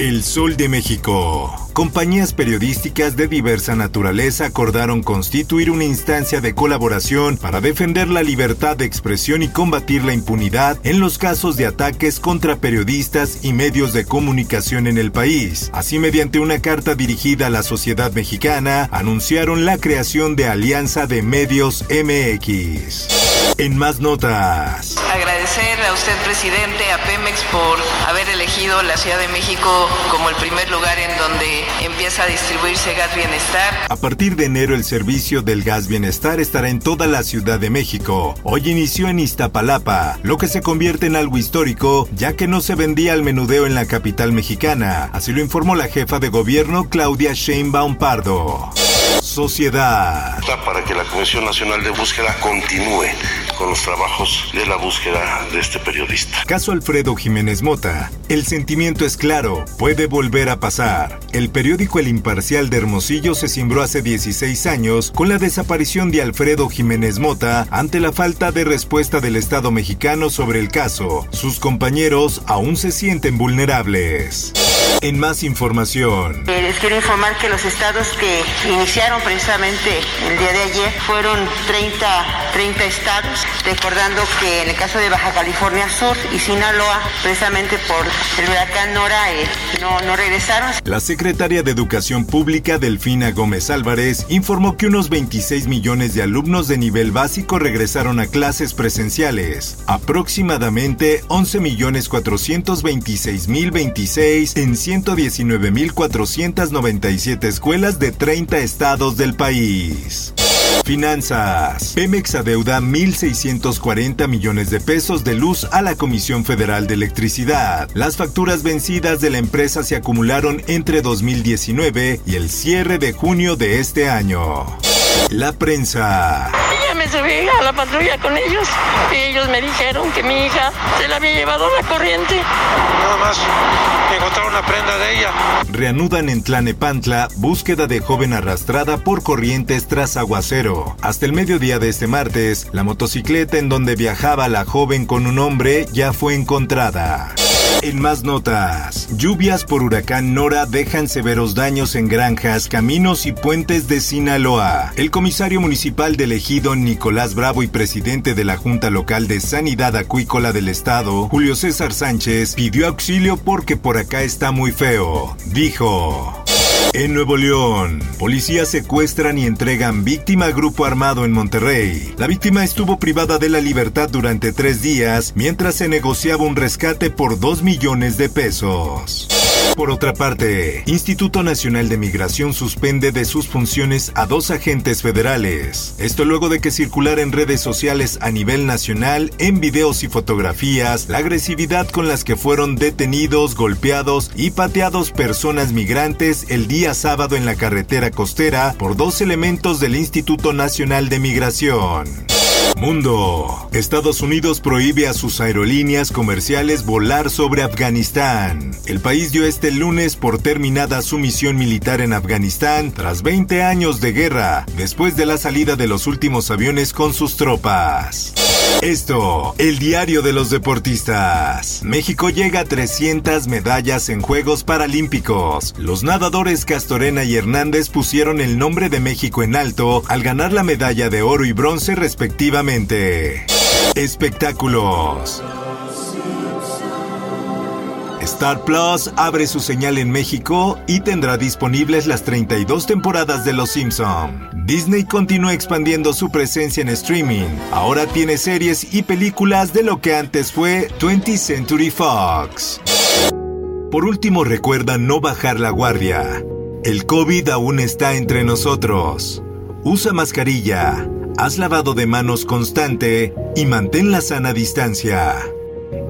El Sol de México. Compañías periodísticas de diversa naturaleza acordaron constituir una instancia de colaboración para defender la libertad de expresión y combatir la impunidad en los casos de ataques contra periodistas y medios de comunicación en el país. Así, mediante una carta dirigida a la sociedad mexicana, anunciaron la creación de Alianza de Medios MX. En más notas. Agradecer a usted, presidente, a Pemex por haber elegido la Ciudad de México como el primer lugar en donde empieza a distribuirse gas bienestar. A partir de enero el servicio del gas bienestar estará en toda la Ciudad de México. Hoy inició en Iztapalapa, lo que se convierte en algo histórico, ya que no se vendía al menudeo en la capital mexicana. Así lo informó la jefa de gobierno Claudia Sheinbaum Pardo. Sociedad. Para que la Comisión Nacional de Búsqueda continúe con los trabajos de la búsqueda de este periodista. Caso Alfredo Jiménez Mota. El sentimiento es claro, puede volver a pasar. El periódico El Imparcial de Hermosillo se cimbró hace 16 años con la desaparición de Alfredo Jiménez Mota ante la falta de respuesta del Estado mexicano sobre el caso. Sus compañeros aún se sienten vulnerables. En más información. Eh, Les quiero informar que los estados que iniciaron precisamente el día de ayer fueron 30, 30 estados, recordando que en el caso de Baja California Sur y Sinaloa, precisamente por el huracán Nora, eh, no, no regresaron. La secretaria de Educación Pública, Delfina Gómez Álvarez, informó que unos 26 millones de alumnos de nivel básico regresaron a clases presenciales, aproximadamente 11 millones 426 mil 26 en 119 mil 497 escuelas de 30 estados del país. Finanzas. Pemex adeuda 1.640 millones de pesos de luz a la Comisión Federal de Electricidad. Las facturas vencidas de la empresa se acumularon entre 2019 y el cierre de junio de este año. La prensa. Me subí a la patrulla con ellos y ellos me dijeron que mi hija se la había llevado la corriente. Nada más encontraron una prenda de ella. Reanudan en Tlanepantla búsqueda de joven arrastrada por corrientes tras aguacero. Hasta el mediodía de este martes, la motocicleta en donde viajaba la joven con un hombre ya fue encontrada. En más notas, lluvias por huracán Nora dejan severos daños en granjas, caminos y puentes de Sinaloa. El comisario municipal del ejido Nicolás Bravo y presidente de la Junta Local de Sanidad Acuícola del Estado, Julio César Sánchez, pidió auxilio porque por acá está muy feo. Dijo... En Nuevo León, policías secuestran y entregan víctima a grupo armado en Monterrey. La víctima estuvo privada de la libertad durante tres días mientras se negociaba un rescate por dos millones de pesos. Por otra parte, Instituto Nacional de Migración suspende de sus funciones a dos agentes federales. Esto luego de que circulara en redes sociales a nivel nacional, en videos y fotografías, la agresividad con las que fueron detenidos, golpeados y pateados personas migrantes el día sábado en la carretera costera por dos elementos del Instituto Nacional de Migración. Mundo. Estados Unidos prohíbe a sus aerolíneas comerciales volar sobre Afganistán. El país dio este lunes por terminada su misión militar en Afganistán tras 20 años de guerra, después de la salida de los últimos aviones con sus tropas. Esto, el diario de los deportistas. México llega a 300 medallas en Juegos Paralímpicos. Los nadadores Castorena y Hernández pusieron el nombre de México en alto al ganar la medalla de oro y bronce respectivamente. Espectáculos. Star Plus abre su señal en México y tendrá disponibles las 32 temporadas de Los Simpson. Disney continúa expandiendo su presencia en streaming. Ahora tiene series y películas de lo que antes fue 20th Century Fox. Por último, recuerda no bajar la guardia. El COVID aún está entre nosotros. Usa mascarilla. haz lavado de manos constante y mantén la sana distancia.